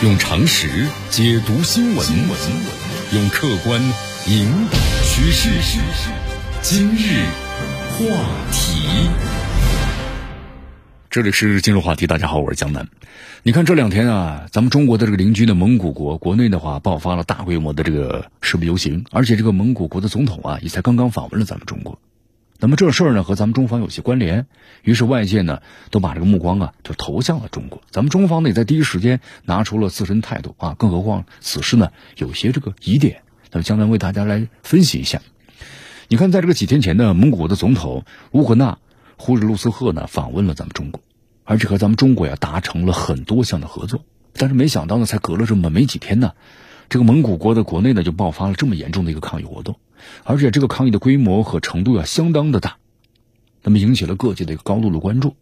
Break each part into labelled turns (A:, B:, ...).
A: 用常识解读新闻，用客观引导趋势。今日话题，这里是今日话题。大家好，我是江南。你看这两天啊，咱们中国的这个邻居的蒙古国国内的话，爆发了大规模的这个示威游行，而且这个蒙古国的总统啊，也才刚刚访问了咱们中国。那么这事儿呢，和咱们中方有些关联，于是外界呢都把这个目光啊就投向了中国。咱们中方呢也在第一时间拿出了自身态度啊，更何况此事呢有些这个疑点，那么将来为大家来分析一下。你看，在这个几天前呢，蒙古国的总统乌合纳呼日鲁斯赫呢访问了咱们中国，而且和咱们中国呀达成了很多项的合作。但是没想到呢，才隔了这么没几天呢，这个蒙古国的国内呢就爆发了这么严重的一个抗议活动。而且这个抗议的规模和程度要相当的大，那么引起了各界的一个高度的关注。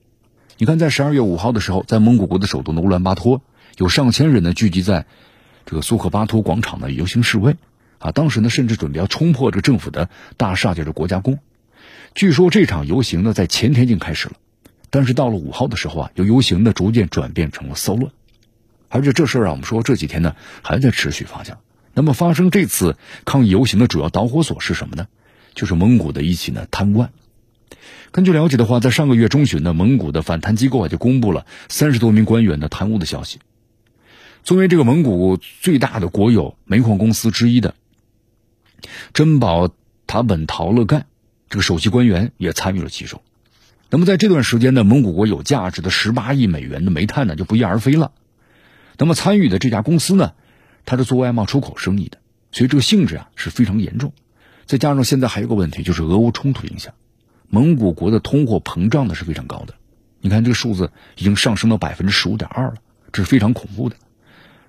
A: 你看，在十二月五号的时候，在蒙古国的首都的乌兰巴托，有上千人呢聚集在这个苏赫巴托广场呢游行示威，啊，当时呢甚至准备要冲破这个政府的大厦，就是国家宫。据说这场游行呢在前天已经开始了，但是到了五号的时候啊，由游行呢逐渐转变成了骚乱，而且这事儿啊，我们说这几天呢还在持续发酵。那么发生这次抗议游行的主要导火索是什么呢？就是蒙古的一起呢贪污案。根据了解的话，在上个月中旬呢，蒙古的反贪机构啊就公布了三十多名官员的贪污的消息。作为这个蒙古最大的国有煤矿公司之一的珍宝塔本陶勒干这个首席官员也参与了其中。那么在这段时间呢，蒙古国有价值的十八亿美元的煤炭呢就不翼而飞了。那么参与的这家公司呢？他是做外贸出口生意的，所以这个性质啊是非常严重。再加上现在还有个问题，就是俄乌冲突影响，蒙古国的通货膨胀呢是非常高的。你看这个数字已经上升到百分之十五点二了，这是非常恐怖的。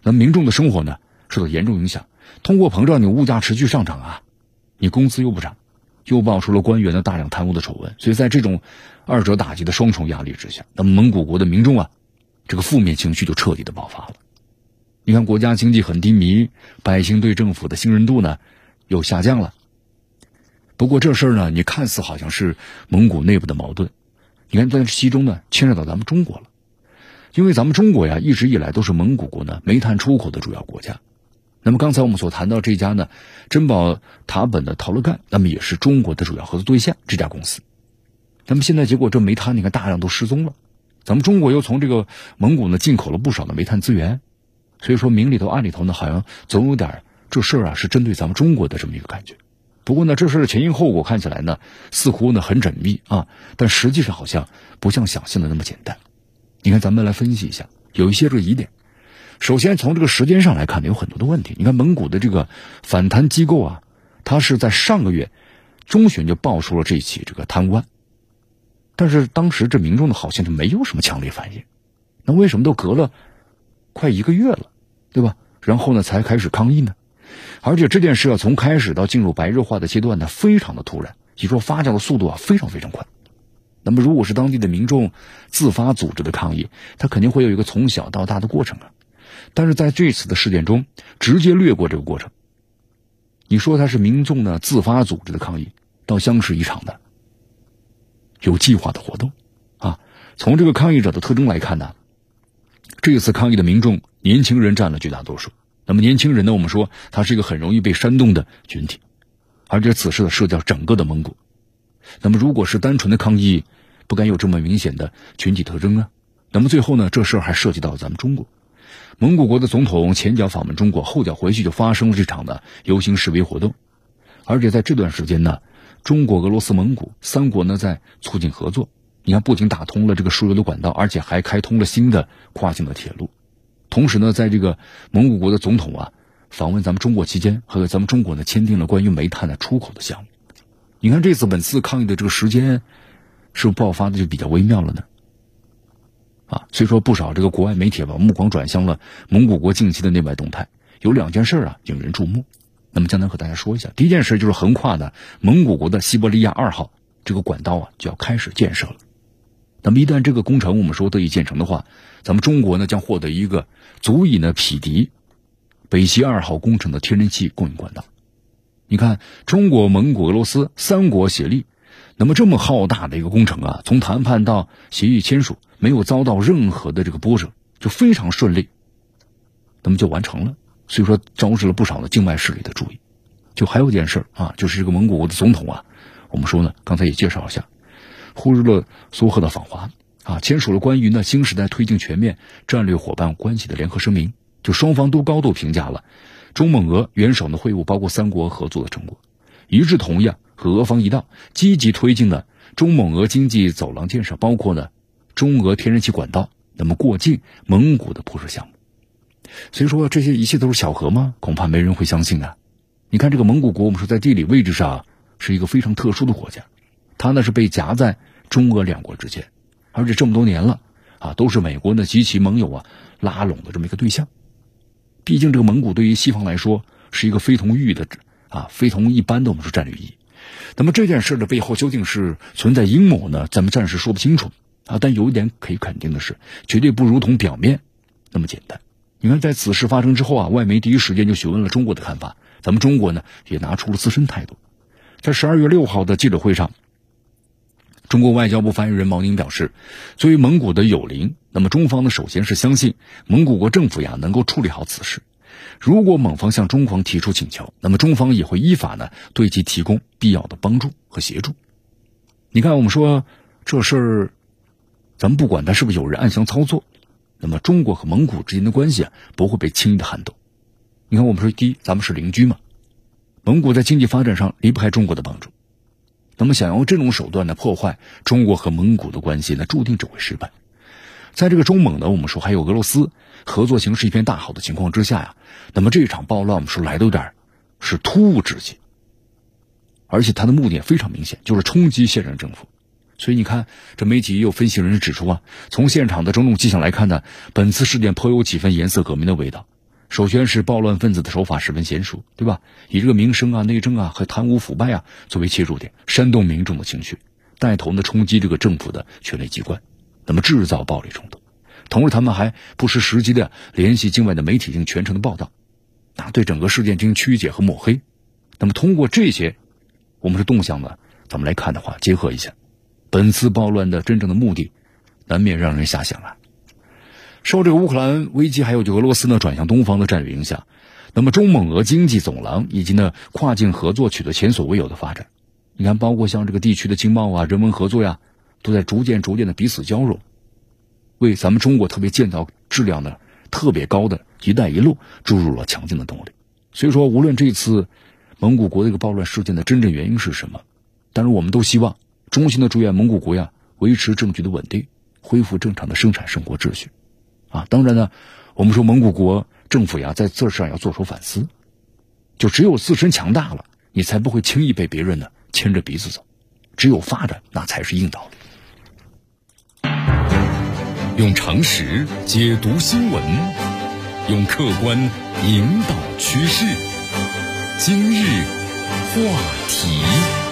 A: 那民众的生活呢受到严重影响，通货膨胀，你物价持续上涨啊，你工资又不涨，又爆出了官员的大量贪污的丑闻，所以在这种二者打击的双重压力之下，那么蒙古国的民众啊，这个负面情绪就彻底的爆发了。你看，国家经济很低迷，百姓对政府的信任度呢又下降了。不过这事儿呢，你看似好像是蒙古内部的矛盾，你看在其中呢牵扯到咱们中国了，因为咱们中国呀一直以来都是蒙古国呢煤炭出口的主要国家。那么刚才我们所谈到这家呢珍宝塔本的陶勒干，那么也是中国的主要合作对象这家公司。那么现在结果这煤炭你看大量都失踪了，咱们中国又从这个蒙古呢进口了不少的煤炭资源。所以说明里头暗里头呢，好像总有点这事儿啊，是针对咱们中国的这么一个感觉。不过呢，这事儿的前因后果看起来呢，似乎呢很缜密啊，但实际上好像不像想象的那么简单。你看，咱们来分析一下，有一些这个疑点。首先从这个时间上来看呢，有很多的问题。你看，蒙古的这个反贪机构啊，它是在上个月中旬就爆出了这起这个贪官，但是当时这民众呢好像就没有什么强烈反应。那为什么都隔了？快一个月了，对吧？然后呢，才开始抗议呢，而且这件事啊，从开始到进入白热化的阶段呢，非常的突然，你说发酵的速度啊，非常非常快。那么，如果是当地的民众自发组织的抗议，他肯定会有一个从小到大的过程啊。但是在这次的事件中，直接略过这个过程。你说他是民众呢自发组织的抗议，倒像是一场的有计划的活动啊。从这个抗议者的特征来看呢。这次抗议的民众，年轻人占了绝大多数。那么年轻人呢？我们说他是一个很容易被煽动的群体，而且此事呢涉及到整个的蒙古。那么如果是单纯的抗议，不该有这么明显的群体特征啊。那么最后呢，这事儿还涉及到咱们中国。蒙古国的总统前脚访问中国，后脚回去就发生了这场的游行示威活动。而且在这段时间呢，中国、俄罗斯、蒙古三国呢在促进合作。你看，不仅打通了这个输油的管道，而且还开通了新的跨境的铁路。同时呢，在这个蒙古国的总统啊访问咱们中国期间，和咱们中国呢签订了关于煤炭的出口的项目。你看，这次本次抗议的这个时间，是不是爆发的就比较微妙了呢？啊，所以说不少这个国外媒体把目光转向了蒙古国近期的内外动态，有两件事啊引人注目。那么，将来和大家说一下，第一件事就是横跨的蒙古国的西伯利亚二号这个管道啊就要开始建设了。那么一旦这个工程我们说得以建成的话，咱们中国呢将获得一个足以呢匹敌北溪二号工程的天然气供应管道。你看，中国、蒙古、俄罗斯三国协力，那么这么浩大的一个工程啊，从谈判到协议签署，没有遭到任何的这个波折，就非常顺利。那么就完成了。所以说招致了不少的境外势力的注意。就还有一件事啊，就是这个蒙古国的总统啊，我们说呢，刚才也介绍一下，呼日勒苏赫的访华啊，签署了关于呢新时代推进全面战略伙伴关系的联合声明。就双方都高度评价了中蒙俄元首的会晤，包括三国合作的成果，一致同意啊和俄方一道积极推进呢中蒙俄经济走廊建设，包括呢中俄天然气管道，那么过境蒙古的铺设项目。所以说这些一切都是巧合吗？恐怕没人会相信的。你看这个蒙古国，我们说在地理位置上是一个非常特殊的国家，它呢是被夹在中俄两国之间，而且这么多年了啊，都是美国呢及其盟友啊拉拢的这么一个对象。毕竟这个蒙古对于西方来说是一个非同域的啊非同一般的我们说战略意义。那么这件事的背后究竟是存在阴谋呢？咱们暂时说不清楚啊。但有一点可以肯定的是，绝对不如同表面那么简单。你看，在此事发生之后啊，外媒第一时间就询问了中国的看法。咱们中国呢，也拿出了自身态度。在十二月六号的记者会上，中国外交部发言人毛宁表示，作为蒙古的友邻，那么中方呢，首先是相信蒙古国政府呀能够处理好此事。如果蒙方向中方提出请求，那么中方也会依法呢对其提供必要的帮助和协助。你看，我们说这事儿，咱们不管他是不是有人暗箱操作。那么，中国和蒙古之间的关系啊，不会被轻易的撼动。你看，我们说第一，咱们是邻居嘛，蒙古在经济发展上离不开中国的帮助。那么，想用这种手段呢破坏中国和蒙古的关系，那注定只会失败。在这个中蒙呢，我们说还有俄罗斯合作形势一片大好的情况之下呀，那么这场暴乱我们说来的有点是突兀之极，而且他的目的也非常明显，就是冲击现任政府。所以你看，这媒体也有分析人士指出啊，从现场的种种迹象来看呢，本次事件颇有几分颜色革命的味道。首先是暴乱分子的手法十分娴熟，对吧？以这个民生啊、内政啊和贪污腐败啊作为切入点，煽动民众的情绪，带头呢冲击这个政府的权力机关，那么制造暴力冲突。同时，他们还不失时机的联系境外的媒体进行全程的报道，啊对整个事件进行曲解和抹黑。那么通过这些，我们是动向呢，咱们来看的话，结合一下。本次暴乱的真正的目的，难免让人遐想啊。受这个乌克兰危机，还有就俄罗斯呢转向东方的战略影响，那么中蒙俄经济走廊以及呢跨境合作取得前所未有的发展。你看，包括像这个地区的经贸啊、人文合作呀，都在逐渐逐渐的彼此交融，为咱们中国特别建造质量的特别高的一带一路注入了强劲的动力。所以说，无论这次蒙古国的一个暴乱事件的真正原因是什么，但是我们都希望。衷心的祝愿蒙古国呀维持政局的稳定，恢复正常的生产生活秩序，啊，当然呢，我们说蒙古国政府呀在这事上要做出反思，就只有自身强大了，你才不会轻易被别人呢牵着鼻子走，只有发展那才是硬道理。
B: 用常识解读新闻，用客观引导趋势，今日话题。